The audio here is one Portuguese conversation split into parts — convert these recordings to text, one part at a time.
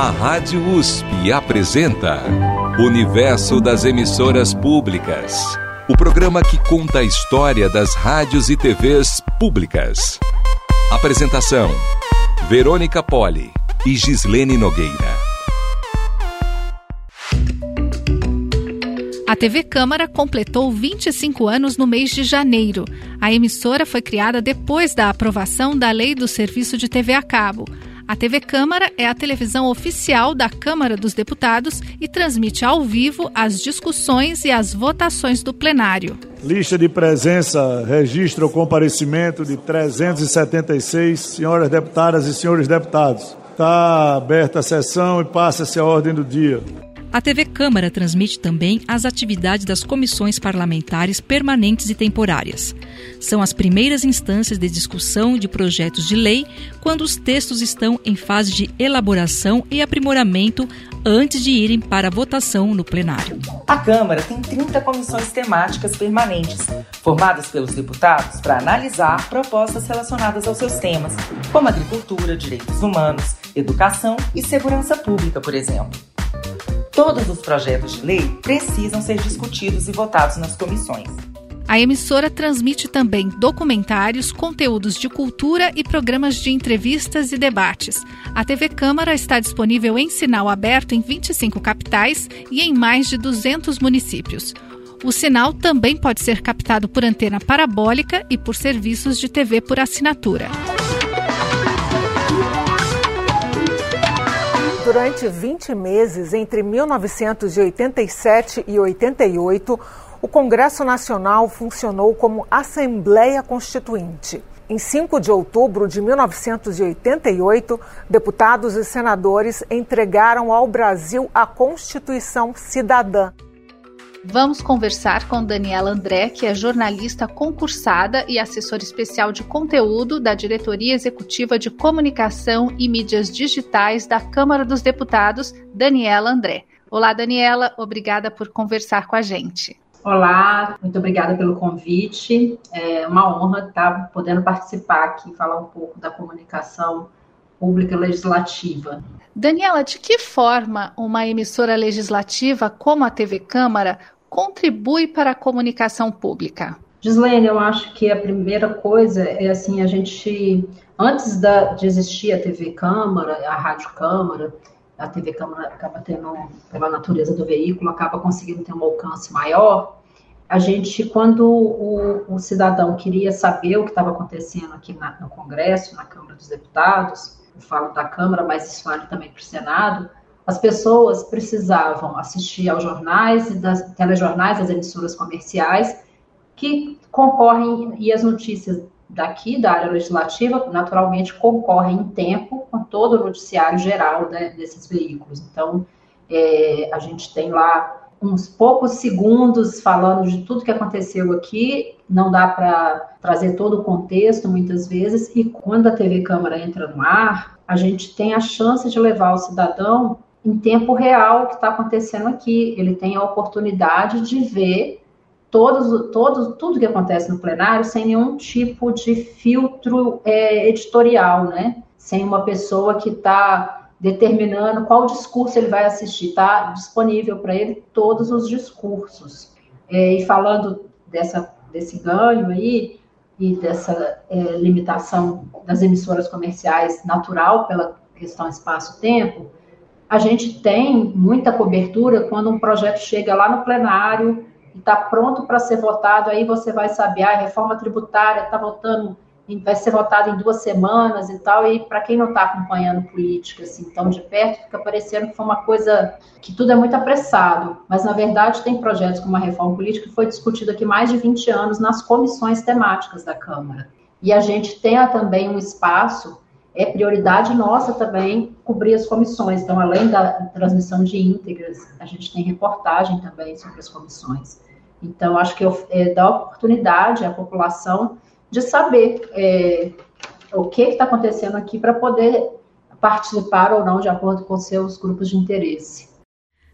A Rádio USP apresenta Universo das Emissoras Públicas. O programa que conta a história das rádios e TVs públicas. Apresentação: Verônica Poli e Gislene Nogueira. A TV Câmara completou 25 anos no mês de janeiro. A emissora foi criada depois da aprovação da Lei do Serviço de TV a Cabo. A TV Câmara é a televisão oficial da Câmara dos Deputados e transmite ao vivo as discussões e as votações do plenário. Lista de presença registra o comparecimento de 376 senhoras deputadas e senhores deputados. Está aberta a sessão e passa-se a ordem do dia. A TV Câmara transmite também as atividades das comissões parlamentares permanentes e temporárias. São as primeiras instâncias de discussão de projetos de lei quando os textos estão em fase de elaboração e aprimoramento antes de irem para votação no plenário. A Câmara tem 30 comissões temáticas permanentes, formadas pelos deputados para analisar propostas relacionadas aos seus temas, como agricultura, direitos humanos, educação e segurança pública, por exemplo. Todos os projetos de lei precisam ser discutidos e votados nas comissões. A emissora transmite também documentários, conteúdos de cultura e programas de entrevistas e debates. A TV Câmara está disponível em sinal aberto em 25 capitais e em mais de 200 municípios. O sinal também pode ser captado por antena parabólica e por serviços de TV por assinatura. Durante 20 meses, entre 1987 e 88, o Congresso Nacional funcionou como Assembleia Constituinte. Em 5 de outubro de 1988, deputados e senadores entregaram ao Brasil a Constituição Cidadã. Vamos conversar com Daniela André, que é jornalista concursada e assessora especial de conteúdo da Diretoria Executiva de Comunicação e Mídias Digitais da Câmara dos Deputados, Daniela André. Olá, Daniela, obrigada por conversar com a gente. Olá, muito obrigada pelo convite. É uma honra estar podendo participar aqui, falar um pouco da comunicação pública legislativa. Daniela, de que forma uma emissora legislativa como a TV Câmara contribui para a comunicação pública? Gislaine, eu acho que a primeira coisa é assim, a gente, antes da, de existir a TV Câmara, a Rádio Câmara, a TV Câmara acaba tendo, pela natureza do veículo, acaba conseguindo ter um alcance maior. A gente, quando o, o cidadão queria saber o que estava acontecendo aqui na, no Congresso, na Câmara dos Deputados, eu falo da Câmara, mas isso vale também para o Senado, as pessoas precisavam assistir aos jornais das telejornais, das emissoras comerciais, que concorrem, e as notícias daqui da área legislativa, naturalmente, concorrem em tempo com todo o noticiário geral né, desses veículos. Então, é, a gente tem lá uns poucos segundos falando de tudo que aconteceu aqui, não dá para trazer todo o contexto muitas vezes, e quando a TV Câmara entra no ar, a gente tem a chance de levar o cidadão em tempo real o que está acontecendo aqui. Ele tem a oportunidade de ver todos, todos, tudo que acontece no plenário sem nenhum tipo de filtro é, editorial, né? Sem uma pessoa que está determinando qual discurso ele vai assistir. Está disponível para ele todos os discursos. É, e falando dessa, desse ganho aí e dessa é, limitação das emissoras comerciais natural pela questão espaço-tempo, a gente tem muita cobertura quando um projeto chega lá no plenário e está pronto para ser votado, aí você vai saber, ah, a reforma tributária está votando vai ser votado em duas semanas e tal, e para quem não está acompanhando política assim tão de perto, fica parecendo que foi uma coisa que tudo é muito apressado, mas na verdade tem projetos como a reforma política que foi discutido aqui mais de 20 anos nas comissões temáticas da Câmara. E a gente tem também um espaço, é prioridade nossa também cobrir as comissões. Então, além da transmissão de íntegras, a gente tem reportagem também sobre as comissões. Então, acho que é, dá oportunidade à população de saber é, o que está acontecendo aqui para poder participar ou não de acordo com seus grupos de interesse.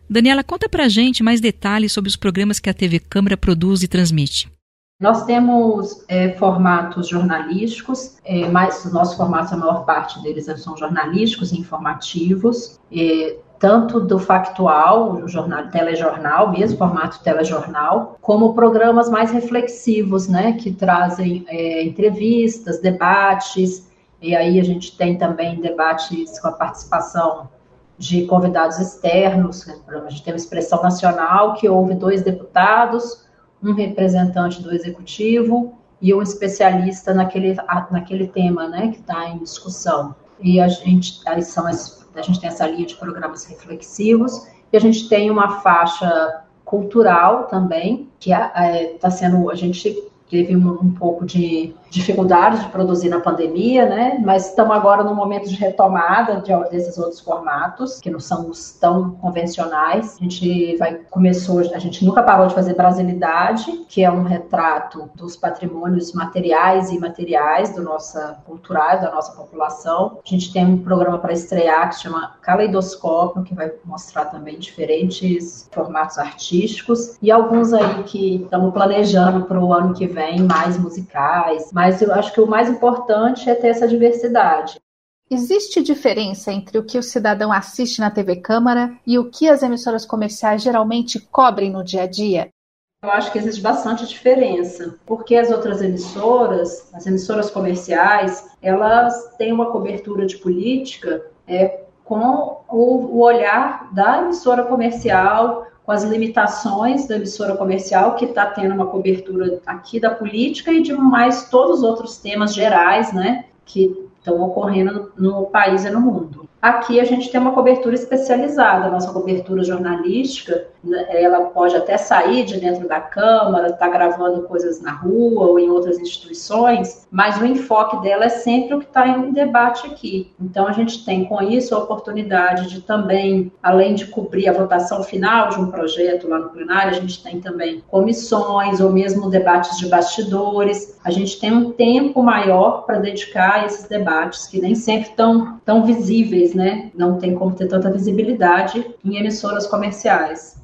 Daniela, conta para gente mais detalhes sobre os programas que a TV Câmara produz e transmite. Nós temos é, formatos jornalísticos, é, mas os nossos formatos, a maior parte deles são jornalísticos e informativos, é, tanto do factual, o jornal, telejornal mesmo, formato telejornal, como programas mais reflexivos, né, que trazem é, entrevistas, debates, e aí a gente tem também debates com a participação de convidados externos, a gente tem uma expressão nacional que houve dois deputados, um representante do executivo e um especialista naquele, naquele tema né, que está em discussão. E a gente, aí são as, a gente tem essa linha de programas reflexivos e a gente tem uma faixa cultural também, que está é, tá sendo, a gente teve um, um pouco de dificuldades de produzir na pandemia, né? Mas estamos agora no momento de retomada de, desses outros formatos, que não são tão convencionais. A gente vai começou, a gente nunca parou de fazer Brasilidade, que é um retrato dos patrimônios materiais e imateriais do nossa cultural, da nossa população. A gente tem um programa para estrear que se chama Caleidoscópio, que vai mostrar também diferentes formatos artísticos e alguns aí que estamos planejando para o ano que vem mais musicais, mais mas eu acho que o mais importante é ter essa diversidade. Existe diferença entre o que o cidadão assiste na TV Câmara e o que as emissoras comerciais geralmente cobrem no dia a dia? Eu acho que existe bastante diferença, porque as outras emissoras, as emissoras comerciais, elas têm uma cobertura de política é, com o, o olhar da emissora comercial, com as limitações da emissora comercial, que está tendo uma cobertura aqui da política e de mais todos os outros temas gerais, né, que estão ocorrendo no, país e no mundo. Aqui a gente tem uma cobertura especializada, a nossa cobertura jornalística, né, ela pode até sair de dentro da Câmara, estar tá gravando coisas na rua ou em outras instituições, mas o enfoque dela é sempre o que está em debate aqui. Então a gente tem com isso a oportunidade de também, além de cobrir a votação final de um projeto lá no plenário, a gente tem também comissões ou mesmo debates de bastidores. A gente tem um tempo maior para dedicar a esses debates que nem sempre estão tão visíveis né? Não tem como ter tanta visibilidade em emissoras comerciais.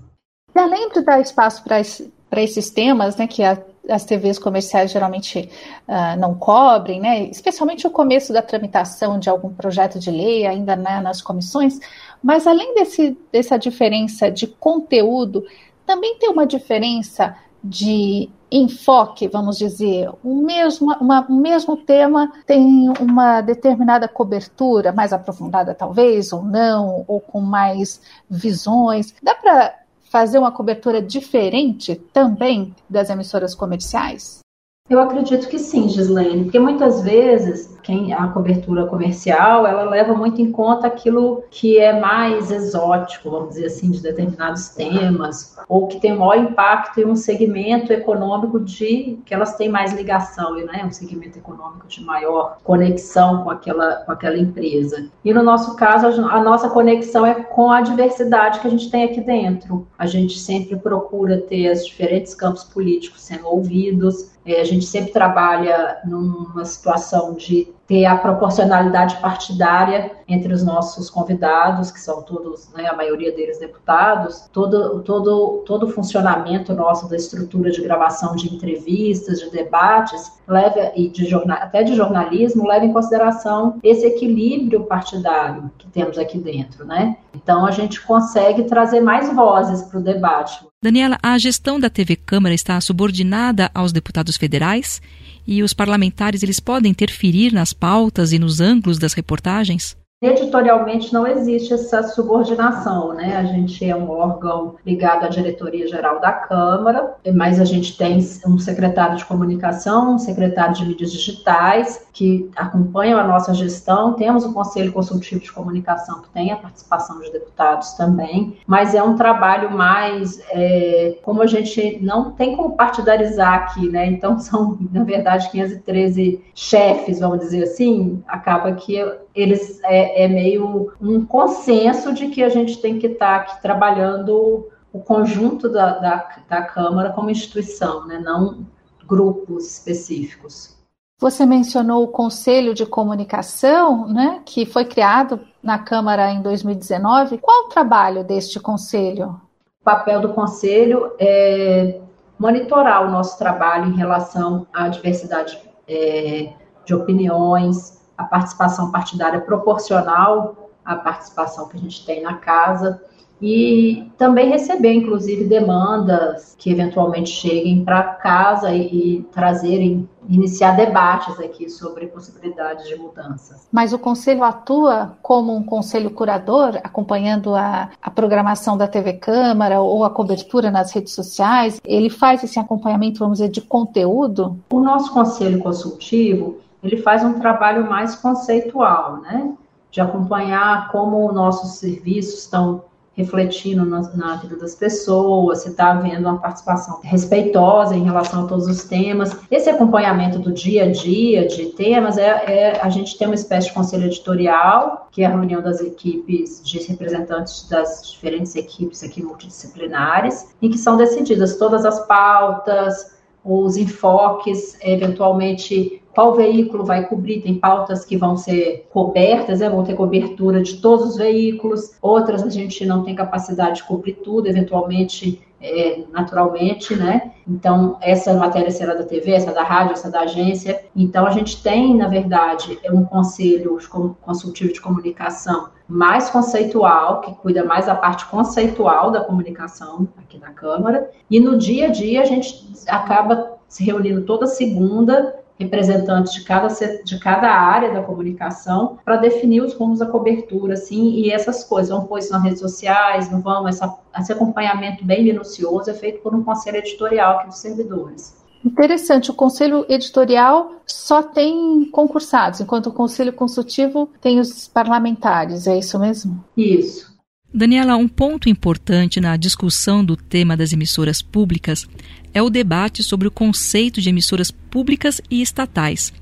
E além de dar espaço para esses temas, né, que a, as TVs comerciais geralmente uh, não cobrem, né, especialmente o começo da tramitação de algum projeto de lei, ainda né, nas comissões, mas além desse, dessa diferença de conteúdo, também tem uma diferença de enfoque, vamos dizer, o mesmo, uma, o mesmo tema tem uma determinada cobertura, mais aprofundada talvez, ou não, ou com mais visões. Dá para fazer uma cobertura diferente também das emissoras comerciais? Eu acredito que sim, Gislaine, porque muitas vezes quem a cobertura comercial ela leva muito em conta aquilo que é mais exótico, vamos dizer assim, de determinados temas, ou que tem maior impacto em um segmento econômico de que elas têm mais ligação, né? Um segmento econômico de maior conexão com aquela, com aquela empresa. E no nosso caso, a nossa conexão é com a diversidade que a gente tem aqui dentro. A gente sempre procura ter os diferentes campos políticos sendo ouvidos, a gente sempre trabalha numa situação de ter a proporcionalidade partidária entre os nossos convidados, que são todos, né, a maioria deles deputados, todo, todo, todo o funcionamento nosso da estrutura de gravação de entrevistas, de debates, leva, e de jornal, até de jornalismo, leva em consideração esse equilíbrio partidário que temos aqui dentro, né? Então a gente consegue trazer mais vozes para o debate. Daniela, a gestão da TV Câmara está subordinada aos deputados federais? e os parlamentares eles podem interferir nas pautas e nos ângulos das reportagens? Editorialmente não existe essa subordinação, né? A gente é um órgão ligado à diretoria geral da Câmara, mas a gente tem um secretário de comunicação, um secretário de mídias digitais que acompanham a nossa gestão. Temos o Conselho Consultivo de Comunicação que tem a participação de deputados também, mas é um trabalho mais é, como a gente não tem como partidarizar aqui, né? Então são na verdade 513 chefes, vamos dizer assim, acaba que eles é, é meio um consenso de que a gente tem que estar tá aqui trabalhando o conjunto da, da, da Câmara como instituição, né? não grupos específicos. Você mencionou o Conselho de Comunicação, né, que foi criado na Câmara em 2019. Qual o trabalho deste conselho? O papel do conselho é monitorar o nosso trabalho em relação à diversidade é, de opiniões, a participação partidária proporcional à participação que a gente tem na casa e também receber, inclusive, demandas que eventualmente cheguem para casa e, e, trazerem, iniciar debates aqui sobre possibilidades de mudanças. Mas o Conselho atua como um conselho curador, acompanhando a, a programação da TV Câmara ou a cobertura nas redes sociais? Ele faz esse acompanhamento, vamos dizer, de conteúdo? O nosso conselho consultivo, ele faz um trabalho mais conceitual, né? De acompanhar como nossos serviços estão refletindo na, na, vida das pessoas, se está havendo uma participação respeitosa em relação a todos os temas. Esse acompanhamento do dia a dia de temas é, é a gente tem uma espécie de conselho editorial, que é a reunião das equipes de representantes das diferentes equipes aqui multidisciplinares, em que são decididas todas as pautas, os enfoques, eventualmente qual veículo vai cobrir, tem pautas que vão ser cobertas, né, vão ter cobertura de todos os veículos, outras a gente não tem capacidade de cobrir tudo, eventualmente, é, naturalmente, né? Então, essa matéria será da TV, essa da rádio, essa da agência. Então, a gente tem, na verdade, um conselho consultivo de comunicação mais conceitual, que cuida mais da parte conceitual da comunicação aqui na Câmara, e no dia a dia a gente acaba se reunindo toda segunda representantes de cada, de cada área da comunicação para definir os rumos da cobertura, assim, e essas coisas. Vamos pôr isso nas redes sociais, não vamos, essa, esse acompanhamento bem minucioso é feito por um conselho editorial aqui dos servidores. Interessante, o conselho editorial só tem concursados, enquanto o conselho consultivo tem os parlamentares, é isso mesmo? Isso. Daniela, um ponto importante na discussão do tema das emissoras públicas é o debate sobre o conceito de emissoras públicas e estatais.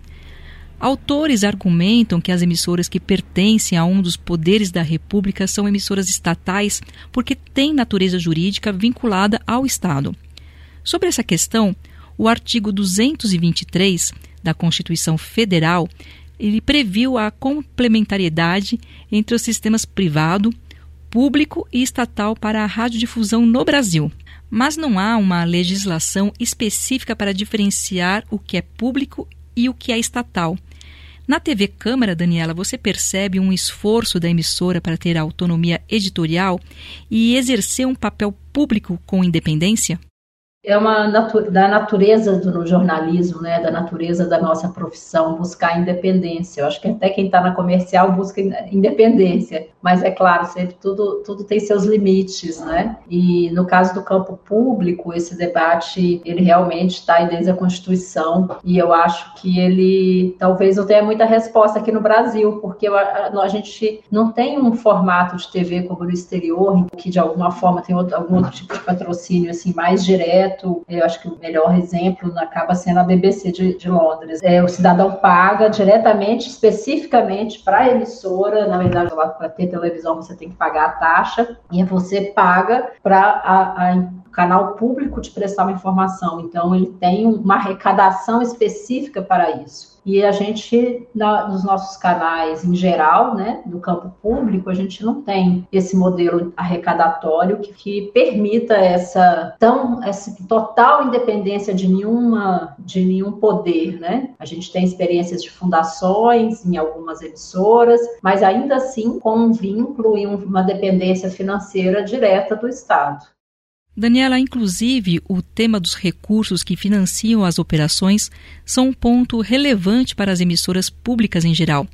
Autores argumentam que as emissoras que pertencem a um dos poderes da República são emissoras estatais porque têm natureza jurídica vinculada ao Estado. Sobre essa questão, o artigo 223 da Constituição Federal ele previu a complementariedade entre os sistemas privado, público e estatal para a radiodifusão no Brasil. Mas não há uma legislação específica para diferenciar o que é público e o que é estatal. Na TV Câmara, Daniela, você percebe um esforço da emissora para ter autonomia editorial e exercer um papel público com independência? É uma natu da natureza do jornalismo, né, da natureza da nossa profissão, buscar independência. Eu acho que até quem está na comercial busca independência, mas é claro, sempre tudo, tudo tem seus limites, né? E no caso do campo público, esse debate, ele realmente está aí desde a Constituição, e eu acho que ele talvez não tenha muita resposta aqui no Brasil, porque a, a gente não tem um formato de TV como no exterior, que de alguma forma tem outro, algum outro tipo de patrocínio assim mais direto, eu acho que o melhor exemplo acaba sendo a BBC de, de Londres. É, o cidadão paga diretamente, especificamente para a emissora, na verdade, para ter televisão você tem que pagar a taxa, e você paga para o canal público te prestar uma informação. Então, ele tem uma arrecadação específica para isso. E a gente, na, nos nossos canais em geral, né, do campo público, a gente não tem esse modelo arrecadatório que, que permita essa tão essa total independência de nenhuma de nenhum poder, né? A gente tem experiências de fundações em algumas emissoras, mas ainda assim com um vínculo e uma dependência financeira direta do Estado. Daniela, inclusive, o tema dos recursos que financiam as operações são um ponto relevante para as emissoras públicas em geral.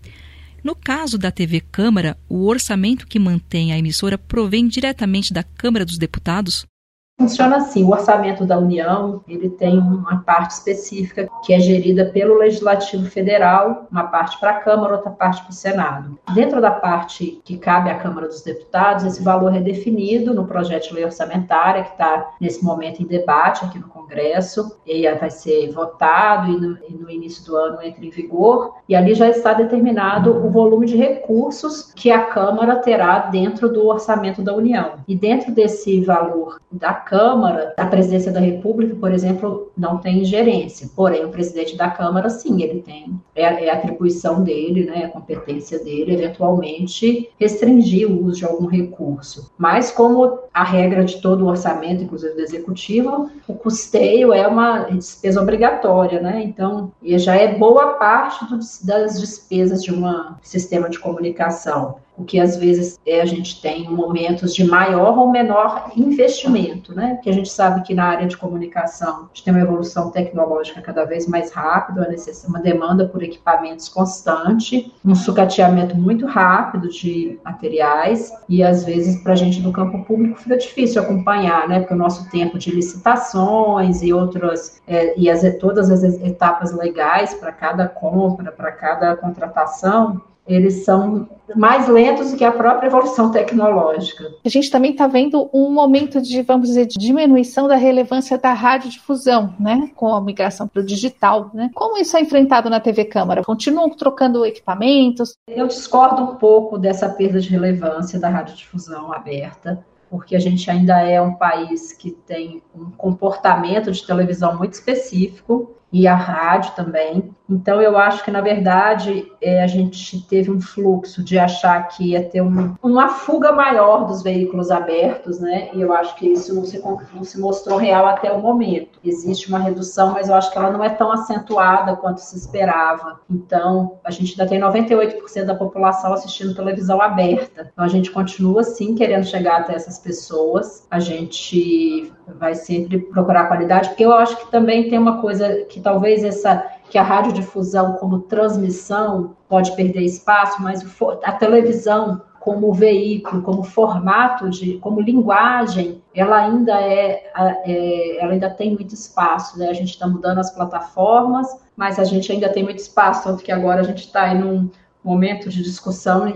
No caso da TV Câmara, o orçamento que mantém a emissora provém diretamente da Câmara dos Deputados? Funciona assim, o orçamento da União, ele tem uma parte específica que é gerida pelo Legislativo Federal, uma parte para a Câmara, outra parte para o Senado. Dentro da parte que cabe à Câmara dos Deputados, esse valor é definido no projeto de lei orçamentária, que está nesse momento em debate aqui no Congresso, e vai ser votado e no, e no início do ano entra em vigor, e ali já está determinado o volume de recursos que a Câmara terá dentro do orçamento da União. E dentro desse valor da Câmara, a presidência da República, por exemplo, não tem ingerência. Porém, o presidente da Câmara, sim, ele tem. É, é a atribuição dele, né, a competência dele, eventualmente, restringir o uso de algum recurso. Mas, como a regra de todo o orçamento, inclusive do executivo, o custeio é uma despesa obrigatória, né? Então, já é boa parte do, das despesas de um sistema de comunicação o que às vezes é, a gente tem momentos de maior ou menor investimento, né? Porque a gente sabe que na área de comunicação a gente tem uma evolução tecnológica cada vez mais rápida, uma demanda por equipamentos constante, um sucateamento muito rápido de materiais e às vezes para a gente no campo público fica difícil acompanhar, né? Porque o nosso tempo de licitações e outras é, e as, todas as etapas legais para cada compra, para cada contratação eles são mais lentos do que a própria evolução tecnológica. A gente também está vendo um momento de, vamos dizer, de diminuição da relevância da radiodifusão, né, com a migração para o digital, né? Como isso é enfrentado na TV Câmara? Continuam trocando equipamentos? Eu discordo um pouco dessa perda de relevância da radiodifusão aberta porque a gente ainda é um país que tem um comportamento de televisão muito específico e a rádio também. Então, eu acho que, na verdade, é, a gente teve um fluxo de achar que ia ter um, uma fuga maior dos veículos abertos, né? E eu acho que isso não se, não se mostrou real até o momento. Existe uma redução, mas eu acho que ela não é tão acentuada quanto se esperava. Então, a gente ainda tem 98% da população assistindo televisão aberta. Então, a gente continua, sim, querendo chegar até essas pessoas. A gente vai sempre procurar qualidade, porque eu acho que também tem uma coisa que talvez essa que a radiodifusão como transmissão pode perder espaço, mas a televisão como veículo, como formato de, como linguagem, ela ainda é, é ela ainda tem muito espaço, né? A gente está mudando as plataformas, mas a gente ainda tem muito espaço, tanto que agora a gente está em um momento de discussão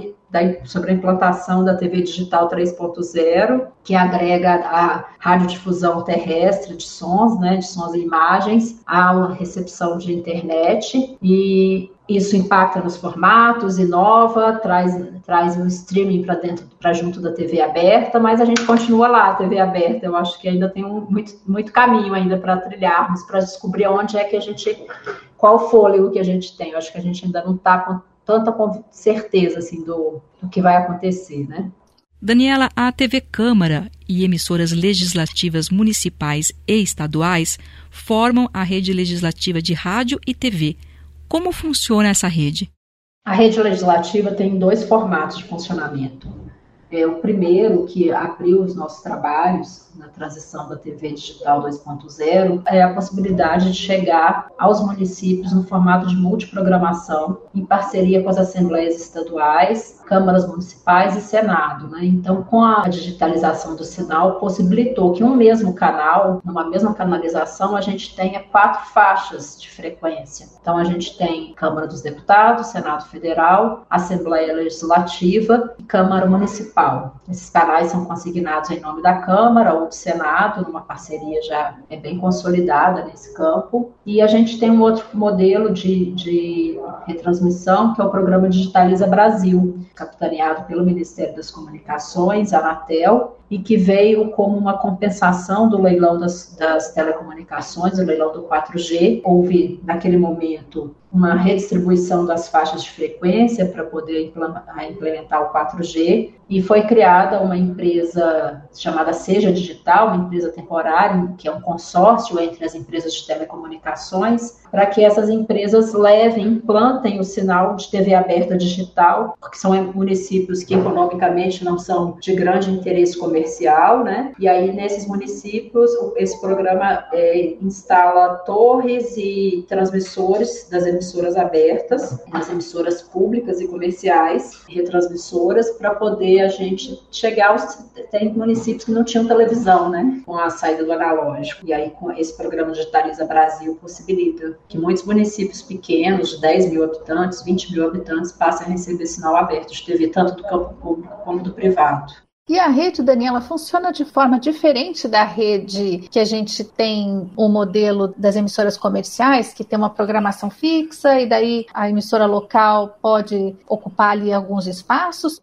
sobre a implantação da TV digital 3.0, que agrega a radiodifusão terrestre de sons, né, de sons e imagens, à recepção de internet e isso impacta nos formatos, inova, traz, traz um streaming para dentro, para junto da TV aberta, mas a gente continua lá, a TV aberta. Eu acho que ainda tem um, muito, muito caminho ainda para trilharmos, para descobrir onde é que a gente, qual fôlego que a gente tem. Eu acho que a gente ainda não está tanta certeza assim do, do que vai acontecer, né? Daniela, a TV Câmara e emissoras legislativas municipais e estaduais formam a rede legislativa de rádio e TV. Como funciona essa rede? A rede legislativa tem dois formatos de funcionamento. É, o primeiro, que abriu os nossos trabalhos na transição da TV digital 2.0, é a possibilidade de chegar aos municípios no formato de multiprogramação, em parceria com as assembleias estaduais, câmaras municipais e Senado. Né? Então, com a digitalização do sinal, possibilitou que um mesmo canal, numa mesma canalização, a gente tenha quatro faixas de frequência. Então, a gente tem Câmara dos Deputados, Senado Federal, Assembleia Legislativa e Câmara Municipal. Esses canais são consignados em nome da Câmara ou do Senado, numa parceria já é bem consolidada nesse campo. E a gente tem um outro modelo de, de retransmissão, que é o programa Digitaliza Brasil, capitaneado pelo Ministério das Comunicações, Anatel, e que veio como uma compensação do leilão das, das telecomunicações, o leilão do 4G. Houve, naquele momento, uma redistribuição das faixas de frequência para poder implementar o 4G e foi criada uma empresa chamada Seja Digital, uma empresa temporária, que é um consórcio entre as empresas de telecomunicações, para que essas empresas levem, implantem o sinal de TV aberta digital, porque são municípios que economicamente não são de grande interesse comercial, né? E aí nesses municípios esse programa é, instala torres e transmissores das emissoras abertas, das emissoras públicas e comerciais, retransmissoras, para poder a gente chegar aos tem municípios que não tinham televisão, né? Com a saída do analógico. E aí com esse programa Digitaliza Brasil possibilita que muitos municípios pequenos, de 10 mil habitantes, 20 mil habitantes, passem a receber sinal aberto de TV, tanto do campo público como do privado. E a rede, Daniela, funciona de forma diferente da rede que a gente tem o modelo das emissoras comerciais, que tem uma programação fixa e daí a emissora local pode ocupar ali alguns espaços?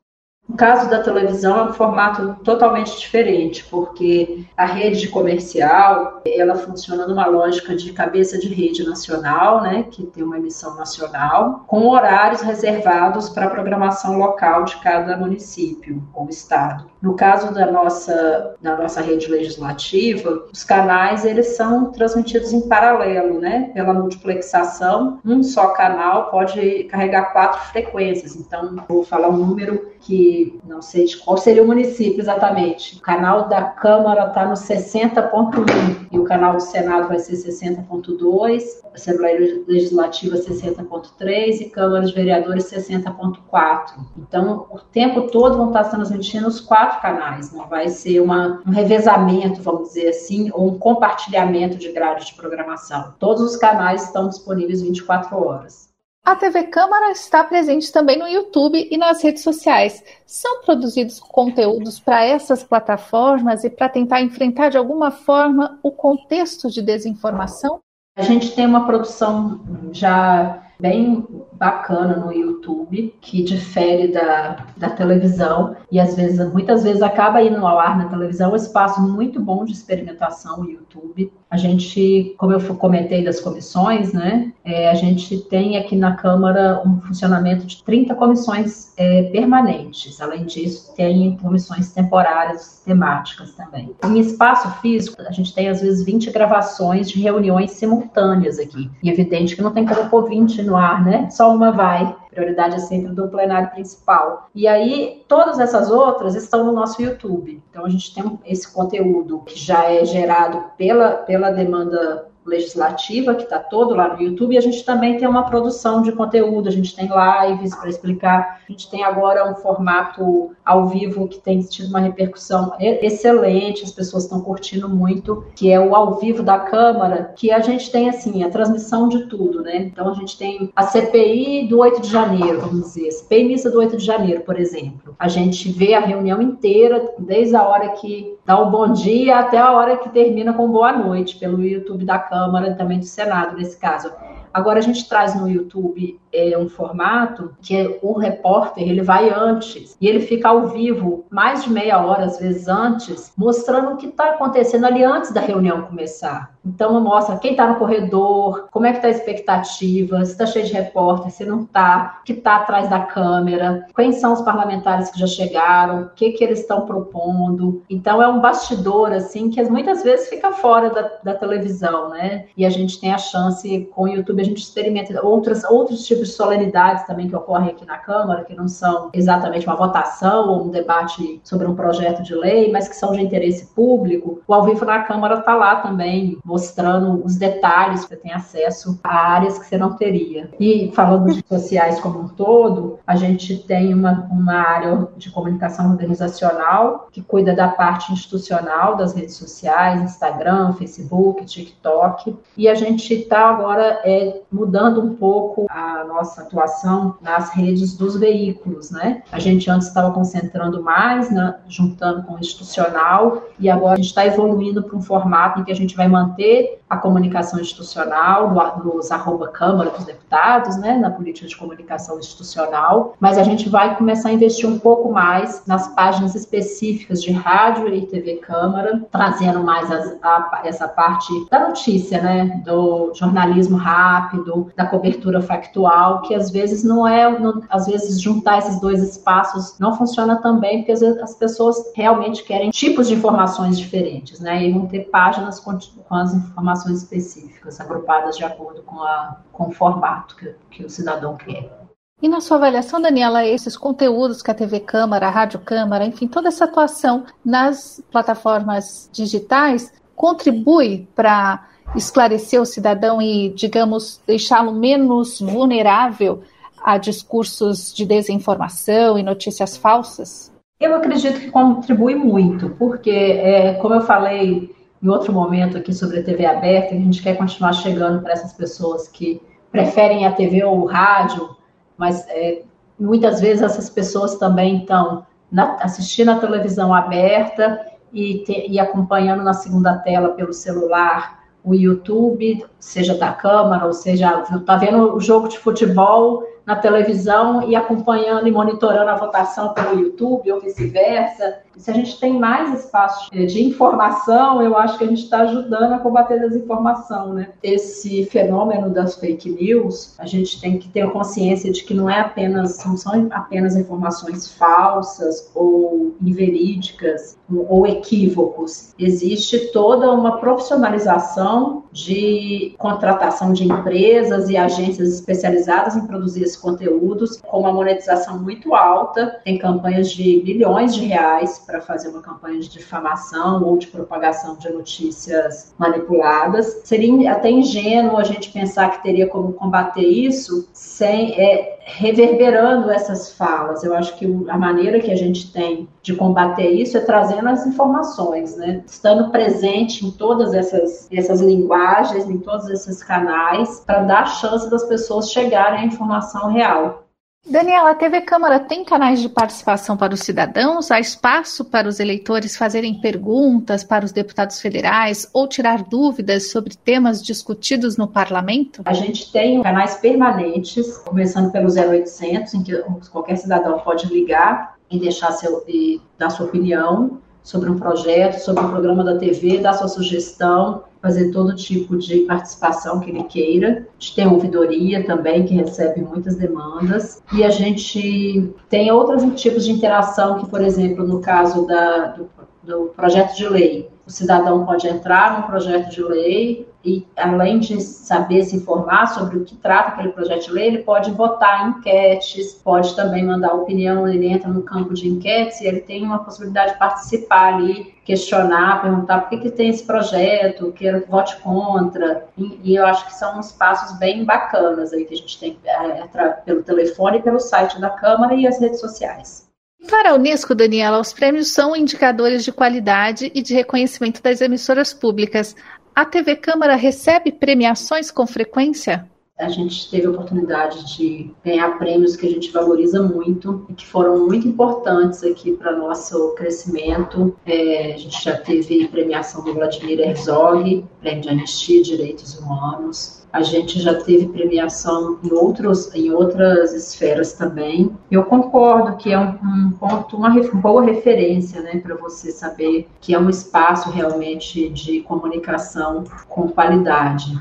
No caso da televisão, é um formato totalmente diferente, porque a rede comercial, ela funciona numa lógica de cabeça de rede nacional, né, que tem uma emissão nacional, com horários reservados para a programação local de cada município ou estado. No caso da nossa, da nossa rede legislativa, os canais, eles são transmitidos em paralelo, né, pela multiplexação. Um só canal pode carregar quatro frequências, então, vou falar um número que não sei de qual seria o município exatamente. O canal da Câmara está no 60.1 e o canal do Senado vai ser 60.2, Assembleia Legislativa 60.3 e Câmara de Vereadores 60.4. Então, o tempo todo vão estar transmitindo os quatro canais, não vai ser uma, um revezamento, vamos dizer assim, ou um compartilhamento de grade de programação. Todos os canais estão disponíveis 24 horas. A TV Câmara está presente também no YouTube e nas redes sociais. São produzidos conteúdos para essas plataformas e para tentar enfrentar de alguma forma o contexto de desinformação? A gente tem uma produção já bem bacana no YouTube, que difere da, da televisão e às vezes, muitas vezes acaba indo ao ar na televisão, um espaço muito bom de experimentação o YouTube. A gente, como eu comentei das comissões, né, é, a gente tem aqui na Câmara um funcionamento de 30 comissões é, permanentes. Além disso, tem comissões temporárias temáticas também. Em espaço físico, a gente tem às vezes 20 gravações de reuniões simultâneas aqui. E é evidente que não tem como pôr 20 no ar, né? Só uma vai. Prioridade é sempre do plenário principal. E aí, todas essas outras estão no nosso YouTube. Então, a gente tem esse conteúdo que já é gerado pela, pela demanda legislativa, que está todo lá no YouTube, e a gente também tem uma produção de conteúdo, a gente tem lives para explicar, a gente tem agora um formato ao vivo que tem tido uma repercussão excelente, as pessoas estão curtindo muito, que é o ao vivo da Câmara, que a gente tem assim, a transmissão de tudo, né? Então a gente tem a CPI do 8 de janeiro, vamos dizer, CPI missa do 8 de janeiro, por exemplo. A gente vê a reunião inteira, desde a hora que dá o bom dia até a hora que termina com boa noite, pelo YouTube da Câmara Câmara também do Senado, nesse caso. Agora a gente traz no YouTube é, um formato que é, o repórter ele vai antes e ele fica ao vivo mais de meia hora, às vezes antes, mostrando o que está acontecendo ali antes da reunião começar. Então mostra quem está no corredor, como é que está a expectativa, se está cheio de repórter, se não está, que está atrás da câmera, quem são os parlamentares que já chegaram, o que, que eles estão propondo. Então é um bastidor assim que muitas vezes fica fora da, da televisão, né? E a gente tem a chance com o YouTube a gente experimenta outras, outros tipos de solenidades também que ocorrem aqui na Câmara, que não são exatamente uma votação ou um debate sobre um projeto de lei, mas que são de interesse público. O Ao Vivo na Câmara está lá também, mostrando os detalhes, você tem acesso a áreas que você não teria. E falando de sociais como um todo, a gente tem uma, uma área de comunicação organizacional que cuida da parte institucional das redes sociais, Instagram, Facebook, TikTok, e a gente está agora é, mudando um pouco a nossa atuação nas redes dos veículos, né? A gente antes estava concentrando mais, né, juntando com o institucional, e agora a gente está evoluindo para um formato em que a gente vai manter a comunicação institucional nos arroba Câmara dos Deputados, né, na política de comunicação institucional, mas a gente vai começar a investir um pouco mais nas páginas específicas de rádio e TV Câmara, trazendo mais as, a, essa parte da notícia, né, do jornalismo rápido, da cobertura factual, que às vezes não é, não, às vezes juntar esses dois espaços não funciona também, porque às vezes as pessoas realmente querem tipos de informações diferentes, né, e vão ter páginas com, com as informações específicas, agrupadas de acordo com, a, com o formato que, que o cidadão quer. E na sua avaliação, Daniela, esses conteúdos que a TV Câmara, a Rádio Câmara, enfim, toda essa atuação nas plataformas digitais contribui para esclarecer o cidadão e, digamos, deixá-lo menos vulnerável a discursos de desinformação e notícias falsas? Eu acredito que contribui muito, porque, é, como eu falei em outro momento aqui sobre a TV aberta, a gente quer continuar chegando para essas pessoas que preferem a TV ou o rádio, mas é, muitas vezes essas pessoas também estão na, assistindo a televisão aberta e, te, e acompanhando na segunda tela pelo celular o YouTube, seja da Câmara, ou seja, está vendo o jogo de futebol na televisão e acompanhando e monitorando a votação pelo YouTube ou vice-versa. Se a gente tem mais espaço de informação, eu acho que a gente está ajudando a combater a desinformação, né? Esse fenômeno das fake news, a gente tem que ter consciência de que não é apenas, não são apenas informações falsas ou inverídicas ou equívocos. Existe toda uma profissionalização de contratação de empresas e agências especializadas em produzir esses conteúdos com uma monetização muito alta, tem campanhas de milhões de reais para fazer uma campanha de difamação ou de propagação de notícias manipuladas. Seria até ingênuo a gente pensar que teria como combater isso sem é, reverberando essas falas. Eu acho que a maneira que a gente tem de combater isso é trazendo as informações, né? Estando presente em todas essas, essas linguagens, em todos esses canais, para dar chance das pessoas chegarem à informação real. Daniela, a TV Câmara tem canais de participação para os cidadãos? Há espaço para os eleitores fazerem perguntas para os deputados federais ou tirar dúvidas sobre temas discutidos no parlamento? A gente tem canais permanentes, começando pelo 0800, em que qualquer cidadão pode ligar e deixar seu, e dar sua opinião sobre um projeto, sobre um programa da TV, dar sua sugestão, fazer todo tipo de participação que ele queira. A gente tem ouvidoria também, que recebe muitas demandas. E a gente tem outros tipos de interação, que, por exemplo, no caso da, do, do projeto de lei, o cidadão pode entrar no projeto de lei e, além de saber se informar sobre o que trata aquele projeto de lei, ele pode votar enquetes, pode também mandar opinião, ele entra no campo de enquetes e ele tem uma possibilidade de participar ali, questionar, perguntar por que, que tem esse projeto, que vote contra. E, e, eu acho que são uns passos bem bacanas aí que a gente tem é, pelo telefone, pelo site da Câmara e as redes sociais. Para a Unesco, Daniela, os prêmios são indicadores de qualidade e de reconhecimento das emissoras públicas. A TV Câmara recebe premiações com frequência? A gente teve a oportunidade de ganhar prêmios que a gente valoriza muito e que foram muito importantes aqui para nosso crescimento. É, a gente já teve premiação do Vladimir Herzog, prêmio de Anistia e Direitos Humanos. A gente já teve premiação em, outros, em outras esferas também. Eu concordo que é um, um ponto, uma, uma boa referência, né, para você saber que é um espaço realmente de comunicação com qualidade.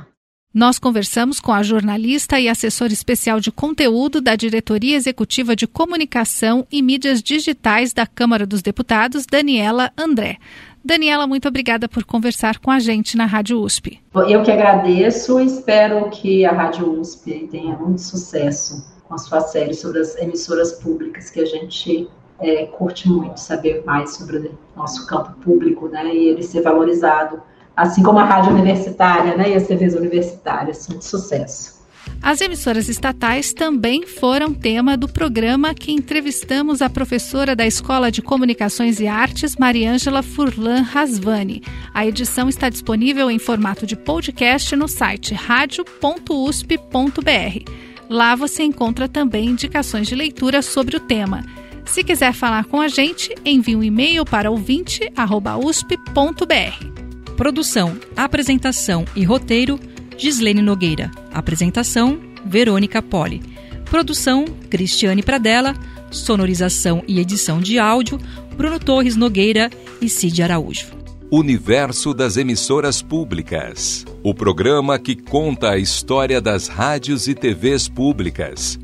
Nós conversamos com a jornalista e assessora especial de conteúdo da Diretoria Executiva de Comunicação e Mídias Digitais da Câmara dos Deputados, Daniela André. Daniela, muito obrigada por conversar com a gente na Rádio USP. Eu que agradeço e espero que a Rádio USP tenha muito sucesso com a sua série sobre as emissoras públicas, que a gente é, curte muito saber mais sobre o nosso campo público, né, e ele ser valorizado, assim como a rádio universitária, né, e as TVs universitárias, muito sucesso. As emissoras estatais também foram tema do programa que entrevistamos a professora da Escola de Comunicações e Artes, Mariângela Furlan Rasvani. A edição está disponível em formato de podcast no site radio.usp.br. Lá você encontra também indicações de leitura sobre o tema. Se quiser falar com a gente, envie um e-mail para ouvinte.usp.br. Produção, apresentação e roteiro Gislene Nogueira. Apresentação: Verônica Poli. Produção: Cristiane Pradella. Sonorização e edição de áudio: Bruno Torres Nogueira e Cid Araújo. Universo das Emissoras Públicas. O programa que conta a história das rádios e TVs públicas